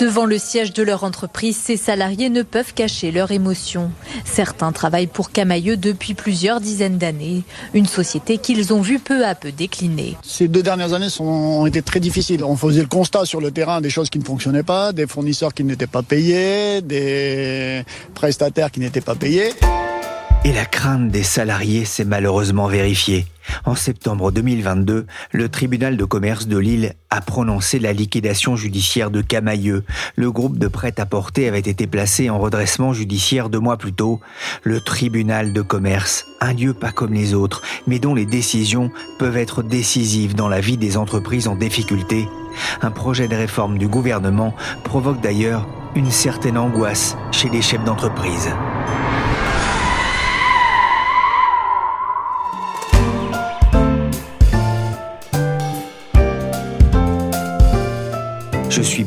Devant le siège de leur entreprise, ces salariés ne peuvent cacher leurs émotions. Certains travaillent pour Camailleux depuis plusieurs dizaines d'années, une société qu'ils ont vu peu à peu décliner. Ces deux dernières années ont été très difficiles. On faisait le constat sur le terrain des choses qui ne fonctionnaient pas, des fournisseurs qui n'étaient pas payés, des prestataires qui n'étaient pas payés. Et la crainte des salariés s'est malheureusement vérifiée. En septembre 2022, le tribunal de commerce de Lille a prononcé la liquidation judiciaire de Camailleux. Le groupe de prêt-à-porter avait été placé en redressement judiciaire deux mois plus tôt. Le tribunal de commerce, un lieu pas comme les autres, mais dont les décisions peuvent être décisives dans la vie des entreprises en difficulté. Un projet de réforme du gouvernement provoque d'ailleurs une certaine angoisse chez les chefs d'entreprise.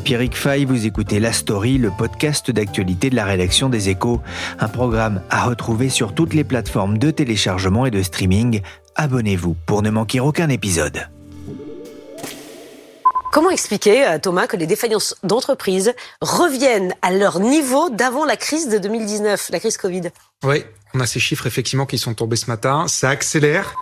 Pierrick Fay, vous écoutez La Story, le podcast d'actualité de la rédaction des Échos, un programme à retrouver sur toutes les plateformes de téléchargement et de streaming. Abonnez-vous pour ne manquer aucun épisode. Comment expliquer, euh, Thomas, que les défaillances d'entreprises reviennent à leur niveau d'avant la crise de 2019, la crise Covid? Oui, on a ces chiffres effectivement qui sont tombés ce matin. Ça accélère.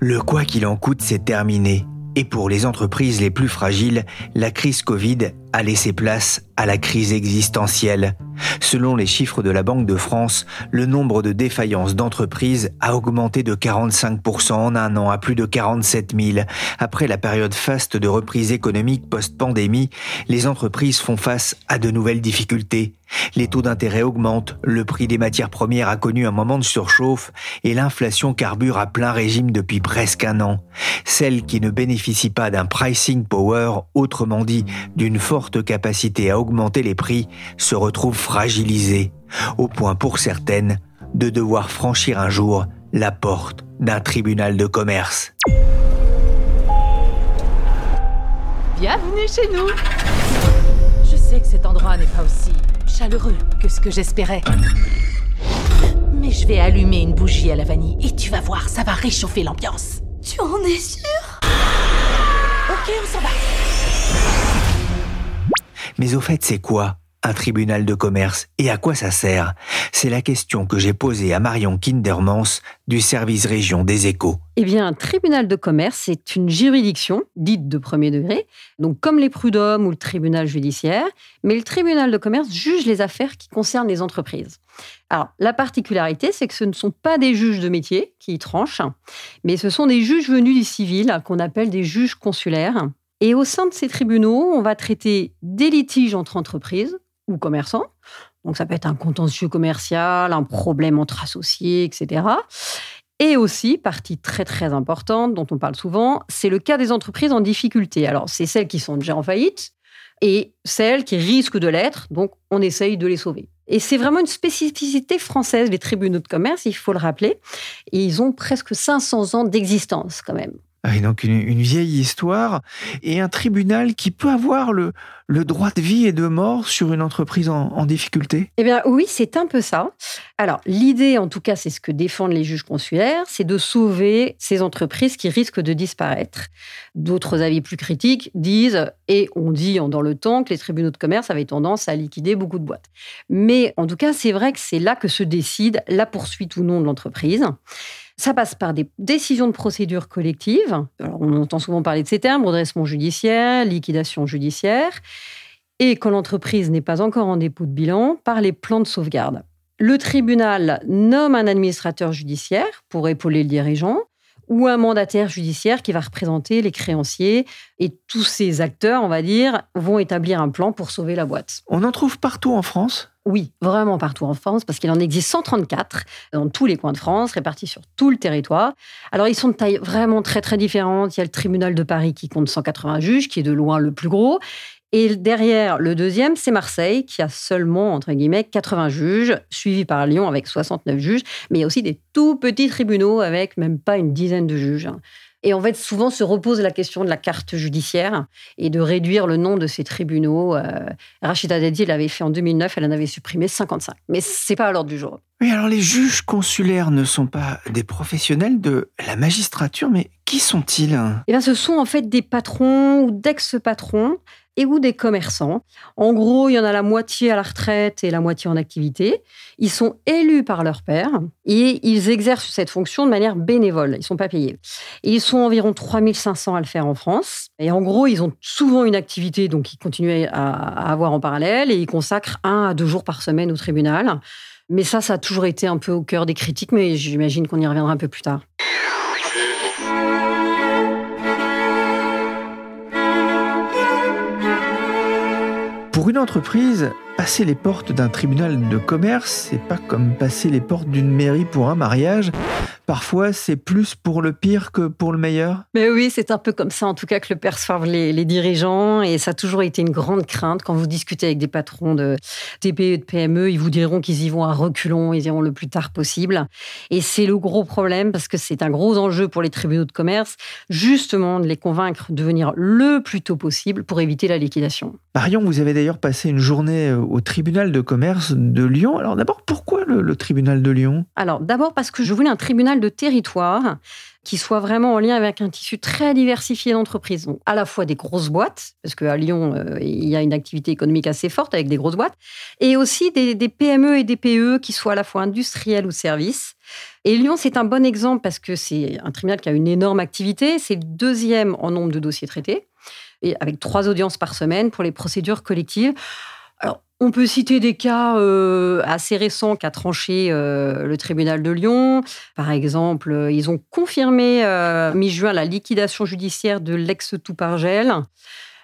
Le quoi qu'il en coûte, c'est terminé. Et pour les entreprises les plus fragiles, la crise Covid a laissé place à la crise existentielle. Selon les chiffres de la Banque de France, le nombre de défaillances d'entreprises a augmenté de 45% en un an à plus de 47 000. Après la période faste de reprise économique post-pandémie, les entreprises font face à de nouvelles difficultés. Les taux d'intérêt augmentent, le prix des matières premières a connu un moment de surchauffe et l'inflation carbure à plein régime depuis presque un an. Celles qui ne bénéficient pas d'un pricing power, autrement dit d'une forte capacité à augmenter les prix, se retrouvent fragilisées, au point pour certaines de devoir franchir un jour la porte d'un tribunal de commerce. Bienvenue chez nous Je sais que cet endroit n'est pas aussi chaleureux que ce que j'espérais. Mais je vais allumer une bougie à la vanille et tu vas voir, ça va réchauffer l'ambiance. Tu en es sûr? Ok, on s'en va. Mais au fait, c'est quoi un tribunal de commerce? Et à quoi ça sert? C'est la question que j'ai posée à Marion Kindermans du service région des échos. Eh bien, un tribunal de commerce, c'est une juridiction dite de premier degré, donc comme les prud'hommes ou le tribunal judiciaire, mais le tribunal de commerce juge les affaires qui concernent les entreprises. Alors, la particularité, c'est que ce ne sont pas des juges de métier qui y tranchent, mais ce sont des juges venus du civil, qu'on appelle des juges consulaires. Et au sein de ces tribunaux, on va traiter des litiges entre entreprises, ou commerçants. Donc ça peut être un contentieux commercial, un problème entre associés, etc. Et aussi, partie très très importante dont on parle souvent, c'est le cas des entreprises en difficulté. Alors c'est celles qui sont déjà en faillite et celles qui risquent de l'être, donc on essaye de les sauver. Et c'est vraiment une spécificité française, les tribunaux de commerce, il faut le rappeler. Et ils ont presque 500 ans d'existence quand même. Ah donc une, vieille histoire et un tribunal qui peut avoir le, le droit de vie et de mort sur une entreprise en, difficulté? Eh bien oui, c'est un peu ça. Alors l'idée, en tout cas, c'est ce que défendent les juges consulaires, c'est de sauver ces entreprises qui risquent de disparaître. D'autres avis plus critiques disent, et on dit dans le temps, que les tribunaux de commerce avaient tendance à liquider beaucoup de boîtes. Mais en tout cas, c'est vrai que c'est là que se décide la poursuite ou non de l'entreprise. Ça passe par des décisions de procédure collective. on entend souvent parler de ces termes, redressement judiciaire, liquidation judiciaire. Et quand l'entreprise n'est pas encore en dépôt de bilan, par les plans de sauvegarde. Le tribunal nomme un administrateur judiciaire pour épauler le dirigeant, ou un mandataire judiciaire qui va représenter les créanciers. Et tous ces acteurs, on va dire, vont établir un plan pour sauver la boîte. On en trouve partout en France? Oui, vraiment partout en France, parce qu'il en existe 134 dans tous les coins de France, répartis sur tout le territoire. Alors, ils sont de taille vraiment très, très différente. Il y a le tribunal de Paris qui compte 180 juges, qui est de loin le plus gros. Et derrière, le deuxième, c'est Marseille, qui a seulement, entre guillemets, 80 juges, suivi par Lyon avec 69 juges, mais il y a aussi des tout petits tribunaux avec même pas une dizaine de juges. Et en fait, souvent se repose la question de la carte judiciaire et de réduire le nombre de ces tribunaux. Euh, Rachida Dadi l'avait fait en 2009, elle en avait supprimé 55. Mais c'est pas à l'ordre du jour. Oui, alors les juges consulaires ne sont pas des professionnels de la magistrature, mais qui sont-ils? Eh bien, ce sont en fait des patrons ou d'ex-patrons et ou des commerçants. En gros, il y en a la moitié à la retraite et la moitié en activité. Ils sont élus par leur père et ils exercent cette fonction de manière bénévole. Ils ne sont pas payés. Et ils sont environ 3500 à le faire en France. Et en gros, ils ont souvent une activité donc ils continuent à, avoir en parallèle et ils consacrent un à deux jours par semaine au tribunal. Mais ça, ça a toujours été un peu au cœur des critiques, mais j'imagine qu'on y reviendra un peu plus tard. Pour une entreprise, passer les portes d'un tribunal de commerce, c'est pas comme passer les portes d'une mairie pour un mariage. Parfois, c'est plus pour le pire que pour le meilleur. Mais oui, c'est un peu comme ça, en tout cas, que le perçoivent les, les, dirigeants. Et ça a toujours été une grande crainte. Quand vous discutez avec des patrons de TPE de PME, ils vous diront qu'ils y vont à reculons, ils iront le plus tard possible. Et c'est le gros problème parce que c'est un gros enjeu pour les tribunaux de commerce, justement, de les convaincre de venir le plus tôt possible pour éviter la liquidation. Marion, vous avez d'ailleurs passé une journée euh, au tribunal de commerce de Lyon. Alors d'abord, pourquoi le, tribunal de Lyon? Alors d'abord parce que je voulais un tribunal de territoire qui soit vraiment en lien avec un tissu très diversifié d'entreprises. Donc, à la fois des grosses boîtes, parce qu'à Lyon, euh, il y a une activité économique assez forte avec des grosses boîtes, et aussi des, des, PME et des PE qui soient à la fois industriels ou services. Et Lyon, c'est un bon exemple parce que c'est un tribunal qui a une énorme activité. C'est le deuxième en nombre de dossiers traités, et avec trois audiences par semaine pour les procédures collectives. On peut citer des cas euh, assez récents qu'a tranché euh, le tribunal de Lyon. Par exemple, euh, ils ont confirmé mi-juin la liquidation judiciaire de l'ex-Toupargel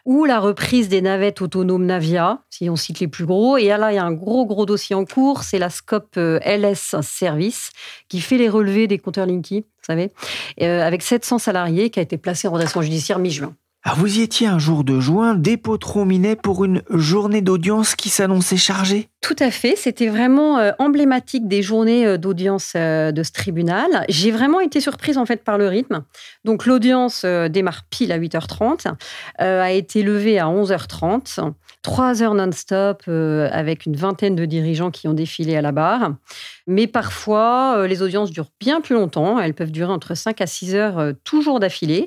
ou la reprise des navettes autonomes Navia, si on cite les plus gros. Et là, il y a un gros, gros dossier en cours, c'est la Scope LS Service, qui fait les relevés des compteurs Linky, vous savez, avec 700 salariés, qui a été placé en redressement judiciaire mi-juin. Alors vous y étiez un jour de juin, dépôt Minet pour une journée d'audience qui s'annonçait chargée? Tout à fait, c'était vraiment euh, emblématique des journées euh, d'audience euh, de ce tribunal. J'ai vraiment été surprise en fait par le rythme. Donc l'audience démarre pile à 8h30, a été levée à 11h30, trois heures non-stop avec une vingtaine de dirigeants qui ont défilé à la barre. Mais parfois, les audiences durent bien plus longtemps, elles peuvent durer entre 5 à 6 heures toujours d'affilée.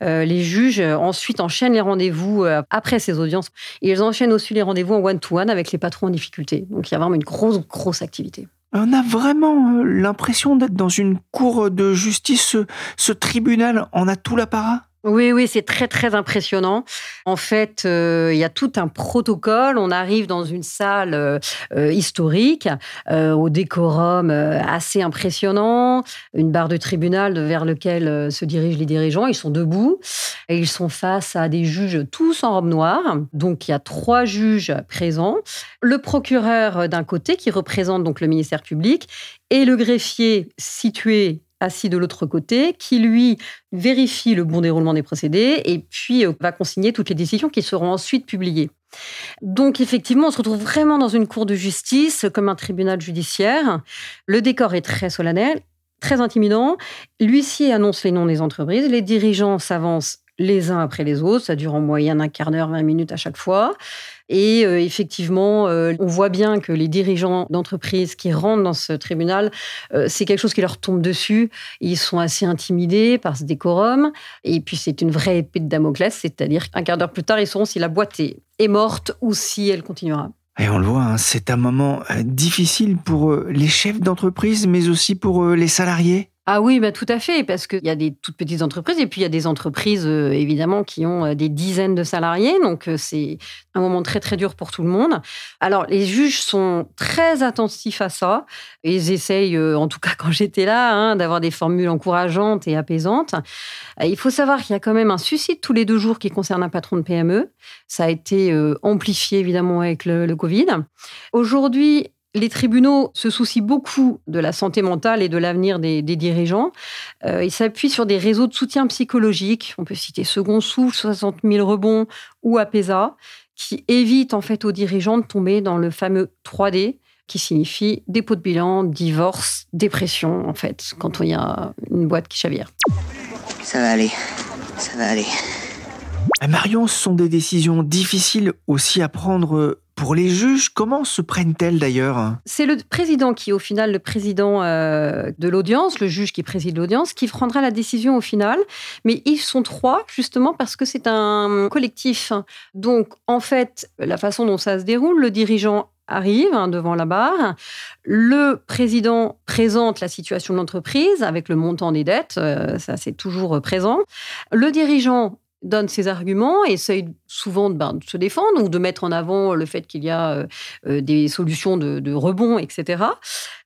les juges en ensuite enchaînent les rendez-vous euh, après ces audiences. Et ils enchaînent aussi les rendez-vous en one-to-one avec les patrons en difficulté. Donc il y a vraiment une grosse, grosse activité. On a vraiment euh, l'impression d'être dans une cour de justice. Ce, ce tribunal en a tout l'apparat? Oui, oui, c'est très, très impressionnant. En fait, euh, il y a tout un protocole. On arrive dans une salle euh, euh, historique, au décorum assez impressionnant, une barre de tribunal vers lequel se dirigent les dirigeants. Ils sont debout et ils sont face à des juges tous en robe noire. Donc, il y a trois juges présents. Le procureur d'un côté qui représente donc le ministère public et le greffier situé assis de l'autre côté, qui lui vérifie le bon déroulement des procédés et puis euh, va consigner toutes les décisions qui seront ensuite publiées. Donc effectivement, on se retrouve vraiment dans une cour de justice comme un tribunal judiciaire. Le décor est très solennel, très intimidant. L'huissier annonce les noms des entreprises, les dirigeants s'avancent les uns après les autres. Ça dure en moyenne un quart d'heure, 20 minutes à chaque fois. Et euh, effectivement, euh, on voit bien que les dirigeants d'entreprise qui rentrent dans ce tribunal, euh, c'est quelque chose qui leur tombe dessus. Ils sont assez intimidés par ce décorum. Et puis, c'est une vraie épée de Damoclès, c'est-à-dire qu'un quart d'heure plus tard, ils sauront si la boîte est, morte ou si elle continuera. Et on le voit, hein, c'est un moment difficile pour les chefs d'entreprise, mais aussi pour les salariés. Ah oui, bah tout à fait, parce qu'il y a des toutes petites entreprises et puis il y a des entreprises euh, évidemment qui ont euh, des dizaines de salariés, donc euh, c'est un moment très très dur pour tout le monde. Alors les juges sont très attentifs à ça, ils essayent, en tout cas quand j'étais là, hein, d'avoir des formules encourageantes et apaisantes. Il faut savoir qu'il y a quand même un suicide tous les deux jours qui concerne un patron de PME. Ça a été amplifié évidemment avec le, le Covid. Aujourd'hui, les tribunaux se soucient beaucoup de la santé mentale et de l'avenir des, dirigeants. Euh, ils s'appuient sur des réseaux de soutien psychologique. On peut citer Second Souffle, 60 000 rebonds ou APESA, qui évitent en fait aux dirigeants de tomber dans le fameux 3D, qui signifie dépôt de bilan, divorce, dépression, en fait, quand il y a une boîte qui chavire. Ça va aller, ça va aller. Marion, ce sont des décisions difficiles aussi à prendre pour les juges, comment se prennent-elles d'ailleurs? C'est le président qui, au final, le président euh, de l'audience, le juge qui préside l'audience, qui prendra la décision au final. Mais ils sont trois, justement, parce que c'est un collectif. Donc, en fait, la façon dont ça se déroule, le dirigeant arrive hein, devant la barre. Le président présente la situation de l'entreprise avec le montant des dettes, euh, ça c'est toujours présent. Le dirigeant donne ses arguments essaye souvent ben, de se défendre ou de mettre en avant le fait qu'il y a euh, euh, des solutions de, rebond, etc.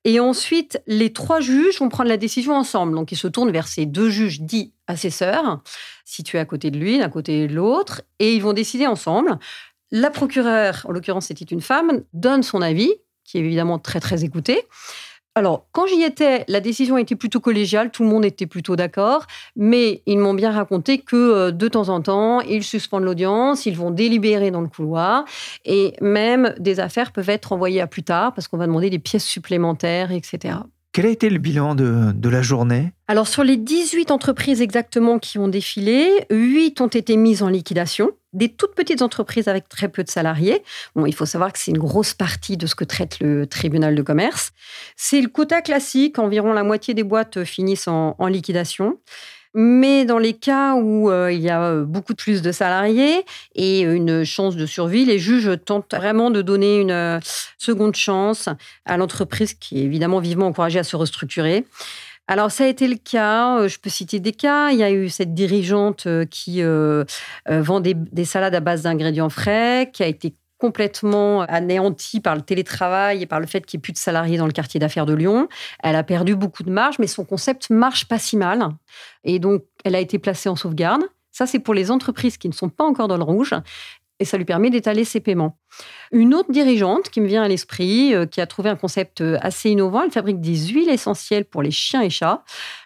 Et ensuite, les trois juges vont prendre la décision ensemble. Donc, ils se tournent vers ces deux juges dits assesseurs, situés à côté de lui, d'un côté et de l'autre, et ils vont décider ensemble. La procureure, en l'occurrence c'était une femme, donne son avis, qui est évidemment très très écouté. Alors, quand j'y étais, la décision était plutôt collégiale, tout le monde était plutôt d'accord, mais ils m'ont bien raconté que euh, de temps en temps, ils suspendent l'audience, ils vont délibérer dans le couloir, et même des affaires peuvent être envoyées à plus tard parce qu'on va demander des pièces supplémentaires, etc. Quel a été le bilan de, la journée? Alors, sur les 18 entreprises exactement qui ont défilé, 8 ont été mises en liquidation. Des toutes petites entreprises avec très peu de salariés. Bon, il faut savoir que c'est une grosse partie de ce que traite le tribunal de commerce. C'est le quota classique, environ la moitié des boîtes finissent en liquidation. Mais dans les cas où euh, il y a euh, beaucoup plus de salariés et une chance de survie, les juges tentent vraiment de donner une euh, seconde chance à l'entreprise qui est évidemment vivement encouragée à se restructurer. Alors, ça a été le cas. Je peux citer des cas. Il y a eu cette dirigeante qui vend des, des, salades à base d'ingrédients frais, qui a été complètement anéantie par le télétravail et par le fait qu'il n'y ait plus de salariés dans le quartier d'affaires de Lyon. Elle a perdu beaucoup de marge, mais son concept marche pas si mal. Et donc, elle a été placée en sauvegarde. Ça, c'est pour les entreprises qui ne sont pas encore dans le rouge. Et ça lui permet d'étaler ses paiements. Une autre dirigeante qui me vient à l'esprit, euh, qui a trouvé un concept euh, assez innovant, elle fabrique des huiles essentielles pour les chiens et chats.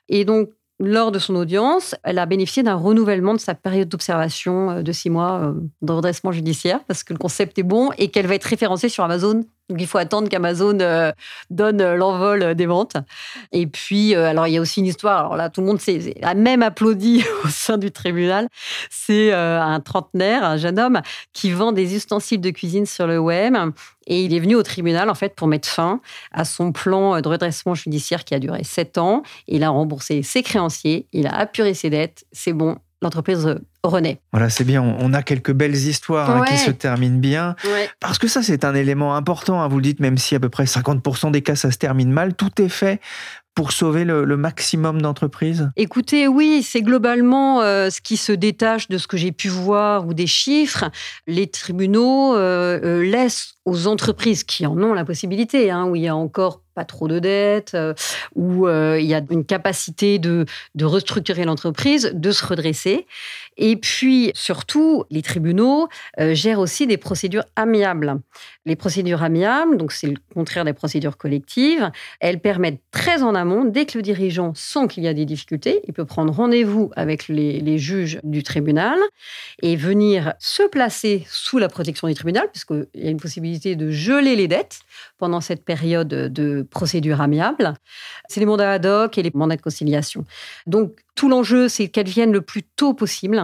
Et donc, lors de son audience, elle a bénéficié d'un renouvellement de sa période d'observation euh, de six mois euh, de redressement judiciaire parce que le concept est bon et qu'elle va être référencée sur Amazon donc il faut attendre qu'Amazon euh, donne euh, l'envol des ventes. Et puis, euh, alors il y a aussi une histoire, alors là tout le monde a même applaudi au sein du tribunal. C'est un trentenaire, un jeune homme, qui vend des ustensiles de cuisine sur le web. Et il est venu au tribunal en fait pour mettre fin à son plan de redressement judiciaire qui a duré sept ans. Il a remboursé ses créanciers, il a apuré ses dettes. C'est bon, l'entreprise euh, renaît. Voilà, c'est bien. On a quelques belles histoires hein, qui se terminent bien. Parce que ça, c'est un élément important. Hein. Vous le dites, même si à peu près 50% des cas, ça se termine mal, tout est fait pour sauver le, maximum d'entreprises Écoutez, oui, c'est globalement euh, ce qui se détache de ce que j'ai pu voir ou des chiffres. Les tribunaux euh, laissent aux entreprises qui en ont la possibilité, hein, où il y a encore pas trop de dettes, euh, où euh, il y a une capacité de, de restructurer l'entreprise, de se redresser. Et puis, surtout, les tribunaux euh, gèrent aussi des procédures amiables. Les procédures amiables, donc c'est le contraire des procédures collectives, elles permettent très en amont, dès que le dirigeant sent qu'il y a des difficultés, il peut prendre rendez-vous avec les, les juges du tribunal et venir se placer sous la protection du tribunal, puisqu'il y a une possibilité de geler les dettes pendant cette période de procédure amiable. C'est les mandats ad hoc et les mandats de conciliation. Donc, tout l'enjeu, c'est qu'elles viennent le plus tôt possible.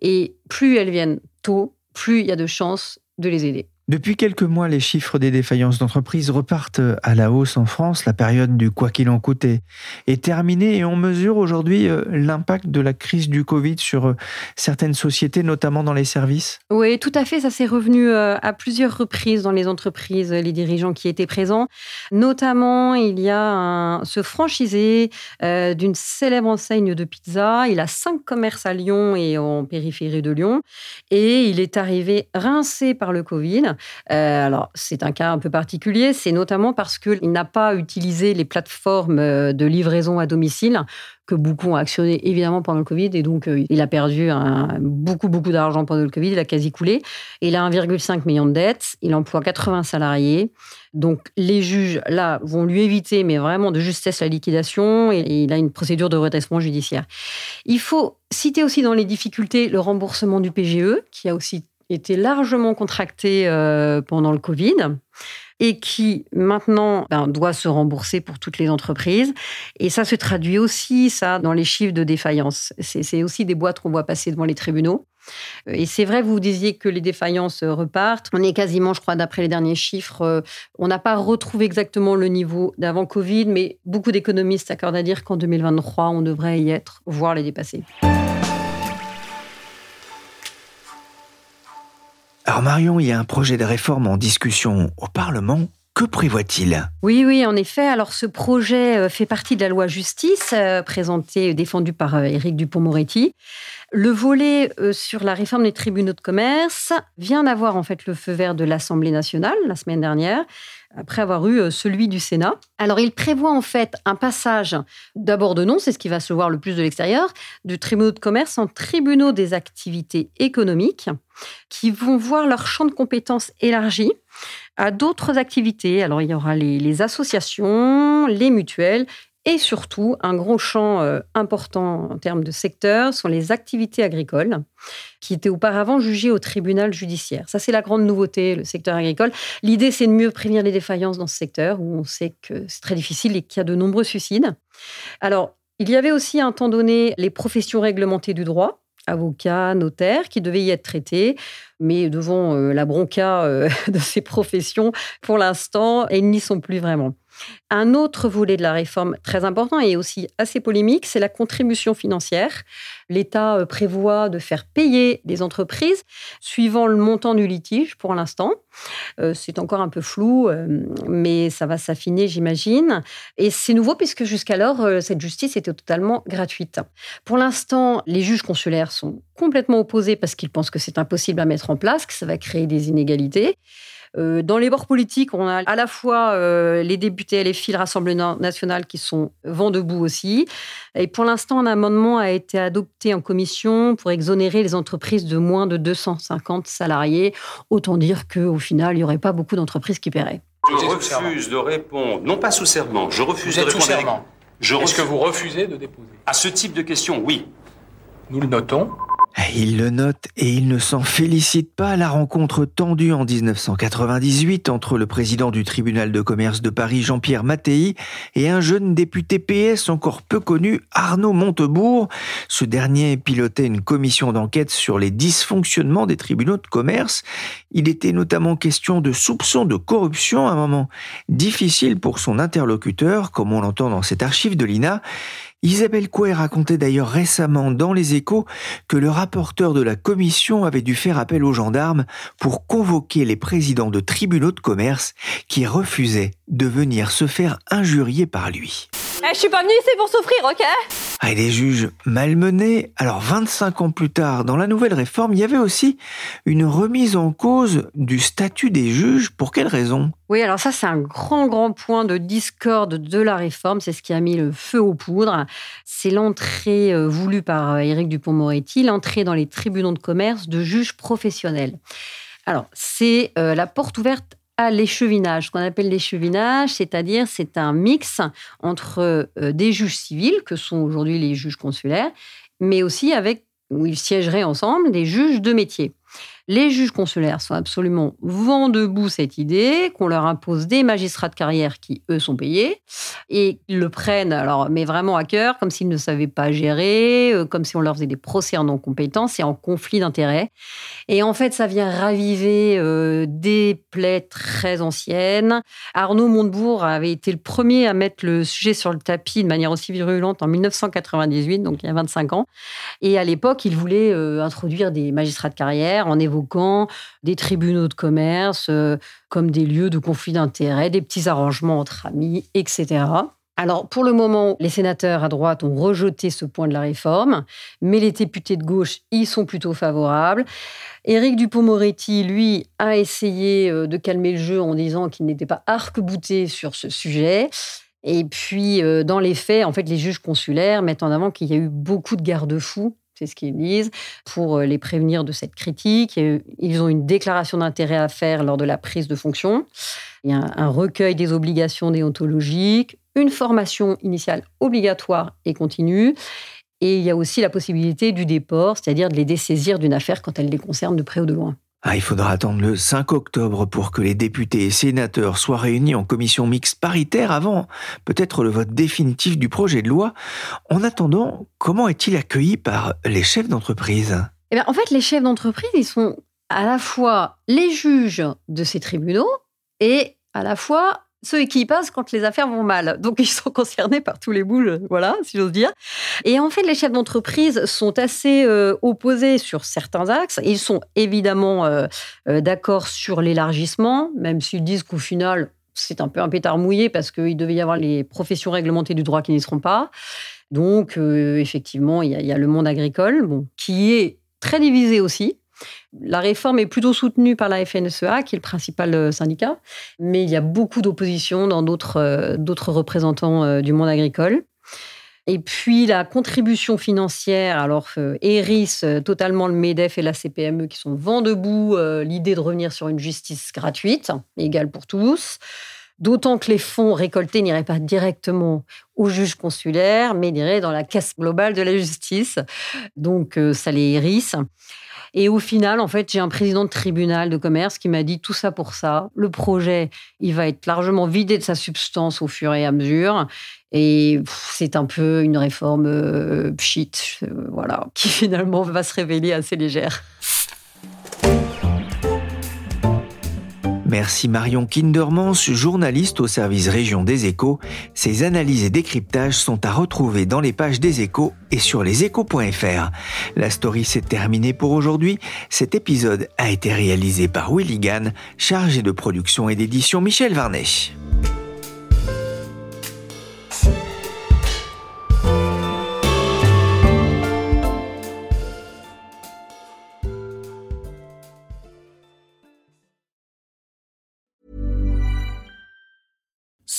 Et plus elles viennent tôt, plus il y a de chances de les aider. Depuis quelques mois, les chiffres des défaillances d'entreprises repartent à la hausse en France. La période du quoi qu'il en coûte est, terminée et on mesure aujourd'hui euh, l'impact de la crise du Covid sur euh, certaines sociétés, notamment dans les services. Oui, tout à fait. Ça s'est revenu euh, à plusieurs reprises dans les entreprises, les dirigeants qui étaient présents. Notamment, il y a ce franchisé d'une célèbre enseigne de pizza. Il a cinq commerces à Lyon et en périphérie de Lyon. Et il est arrivé rincé par le Covid. Euh, alors, c'est un cas un peu particulier. C'est notamment parce qu'il n'a pas utilisé les plateformes euh, de livraison à domicile que beaucoup ont actionné évidemment pendant le Covid et donc euh, il a perdu beaucoup beaucoup d'argent pendant le Covid, il a quasi coulé. Il a 1,5 million de dettes, il emploie 80 salariés. Donc les juges là vont lui éviter mais vraiment de justesse la liquidation et il a une procédure de redressement judiciaire. Il faut citer aussi dans les difficultés le remboursement du PGE qui a aussi était largement contracté euh, pendant le Covid et qui maintenant ben, doit se rembourser pour toutes les entreprises. Et ça se traduit aussi, ça, dans les chiffres de défaillance. C'est aussi des boîtes qu'on voit passer devant les tribunaux. Et c'est vrai, vous disiez que les défaillances repartent. On est quasiment, je crois, d'après les derniers chiffres, euh, on n'a pas retrouvé exactement le niveau d'avant Covid, mais beaucoup d'économistes s'accordent à dire qu'en 2023, on devrait y être, voire les dépasser. Alors Marion, il y a un projet de réforme en discussion au Parlement. Que prévoit-il? Oui, oui, en effet. Alors ce projet euh, fait partie de la loi justice euh, présentée, défendue par euh, Éric Dupont-Moretti. Le volet sur la réforme des tribunaux de commerce vient d'avoir en fait le feu vert de l'Assemblée nationale la semaine dernière après avoir eu euh, celui du Sénat. Alors, il prévoit en fait un passage d'abord de nom, c'est ce qui va se voir le plus de l'extérieur, du tribunal de commerce en tribunaux des activités économiques, qui vont voir leur champ de compétences élargi à d'autres activités. Alors, il y aura les associations, les mutuelles et surtout, un gros champ euh, important en termes de secteur sont les activités agricoles, qui étaient auparavant jugées au tribunal judiciaire. Ça, c'est la grande nouveauté, le secteur agricole. L'idée, c'est de mieux prévenir les défaillances dans ce secteur, où on sait que c'est très difficile et qu'il y a de nombreux suicides. Alors, il y avait aussi, à un temps donné, les professions réglementées du droit, avocats, notaires, qui devaient y être traités. Mais devant euh, la bronca euh, de ces professions, pour l'instant, elles n'y sont plus vraiment. Un autre volet de la réforme très important et aussi assez polémique, c'est la contribution financière. L'État euh, prévoit de faire payer les entreprises suivant le montant du litige pour l'instant. Euh, c'est encore un peu flou, euh, mais ça va s'affiner, j'imagine. Et c'est nouveau puisque jusqu'alors, cette justice était totalement gratuite. Pour l'instant, les juges consulaires sont complètement opposés parce qu'ils pensent que c'est impossible à mettre en place, que ça va créer des inégalités. Euh, dans les bords politiques, on a à la fois euh, les députés LFI, le Rassemblement national, qui sont vent debout aussi. Et pour l'instant, un amendement a été adopté en commission pour exonérer les entreprises de moins de 250 salariés. Autant dire qu'au final, il n'y aurait pas beaucoup d'entreprises qui paieraient. Je refuse de répondre, non pas sous serment, je refuse de répondre. serment. Est-ce que vous refusez de déposer? À ce type de question, oui. Nous le notons. Il le note et il ne s'en félicite pas. La rencontre tendue en 1998 entre le président du tribunal de commerce de Paris, Jean-Pierre Mattei, et un jeune député PS encore peu connu, Arnaud Montebourg. Ce dernier pilotait une commission d'enquête sur les dysfonctionnements des tribunaux de commerce. Il était notamment question de soupçons de corruption, un moment difficile pour son interlocuteur, comme on l'entend dans cette archive de l'INA. Isabelle Coué racontait d'ailleurs récemment dans Les Échos que le rapporteur de la commission avait dû faire appel aux gendarmes pour convoquer les présidents de tribunaux de commerce qui refusaient de venir se faire injurier par lui. Eh, je suis pas venu ici pour souffrir, ok? Et les juges malmenés. Alors 25 ans plus tard, dans la nouvelle réforme, il y avait aussi une remise en cause du statut des juges. Pour quelle raison? Oui, alors ça c'est un grand grand point de discorde de la réforme. C'est ce qui a mis le feu aux poudres. C'est l'entrée euh, voulue par euh, Éric Dupont-Moretti, l'entrée dans les tribunaux de commerce de juges professionnels. Alors, c'est euh, la porte ouverte l'échevinage, ce qu'on appelle l'échevinage, c'est-à-dire c'est un mix entre euh, des juges civils, que sont aujourd'hui les juges consulaires, mais aussi avec, où ils siégeraient ensemble, des juges de métier. Les juges consulaires sont absolument vent debout cette idée, qu'on leur impose des magistrats de carrière qui, eux, sont payés, et ils le prennent, alors, mais vraiment à cœur, comme s'ils ne savaient pas gérer, euh, comme si on leur faisait des procès en non-compétence et en conflit d'intérêts. Et en fait, ça vient raviver euh, des plaies très anciennes. Arnaud Montebourg avait été le premier à mettre le sujet sur le tapis de manière aussi virulente en 1998, donc il y a 25 ans. Et à l'époque, il voulait euh, introduire des magistrats de carrière en évoquant des tribunaux de commerce euh, comme des lieux de conflit d'intérêts, des petits arrangements entre amis, etc. Alors, pour le moment, les sénateurs à droite ont rejeté ce point de la réforme, mais les députés de gauche y sont plutôt favorables. Éric Dupont-Moretti, lui, a essayé euh, de calmer le jeu en disant qu'il n'était pas arc-bouté sur ce sujet. Et puis, euh, dans les faits, en fait, les juges consulaires mettent en avant qu'il y a eu beaucoup de garde-fous c'est ce qu'ils disent, pour euh, les prévenir de cette critique. Ils ont une déclaration d'intérêt à faire lors de la prise de fonction. Il y a un recueil des obligations déontologiques, une formation initiale obligatoire et continue. Et il y a aussi la possibilité du déport, c'est-à-dire de les dessaisir d'une affaire quand elle les concerne de près ou de loin. Ah, il faudra attendre le 5 octobre pour que les députés et sénateurs soient réunis en commission mixte paritaire avant peut-être le vote définitif du projet de loi. En attendant, comment est-il accueilli par les chefs d'entreprise? Eh bien, En fait, les chefs d'entreprise, ils sont à la fois les juges de ces tribunaux et à la fois ceux qui y passent quand les affaires vont mal. Donc, ils sont concernés par tous les boules, voilà, si j'ose dire. Et en fait, les chefs d'entreprise sont assez euh, opposés sur certains axes. Ils sont évidemment euh, euh, d'accord sur l'élargissement, même s'ils disent qu'au final, c'est un peu un pétard mouillé parce qu'il devait y avoir les professions réglementées du droit qui n'y seront pas. Donc, effectivement, il y, y, a le monde agricole, bon, qui est très divisé aussi. La réforme est plutôt soutenue par la FNSEA, qui est le principal euh, syndicat, mais il y a beaucoup d'opposition dans d'autres euh, représentants euh, du monde agricole. Et puis la contribution financière, alors ERIS, totalement le MEDEF et la CPME qui sont vent debout, l'idée de revenir sur une justice gratuite, égale pour tous. D'autant que les fonds récoltés n'iraient pas directement aux juges consulaires, mais iraient dans la caisse globale de la justice. Donc ça les hérisse. Et au final, en fait, j'ai un président de tribunal de commerce qui m'a dit tout ça pour ça. Le projet, il va être largement vidé de sa substance au fur et à mesure. Et c'est un peu une réforme euh, euh, voilà, qui finalement va se révéler assez légère. Merci Marion Kindermans, journaliste au service région des échos. Ces analyses et décryptages sont à retrouver dans les pages des échos et sur leséchos.fr. La story s'est terminée pour aujourd'hui. Cet épisode a été réalisé par Willy Gann, chargé de production et d'édition Michel Varnet.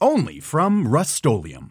only from Rustolium.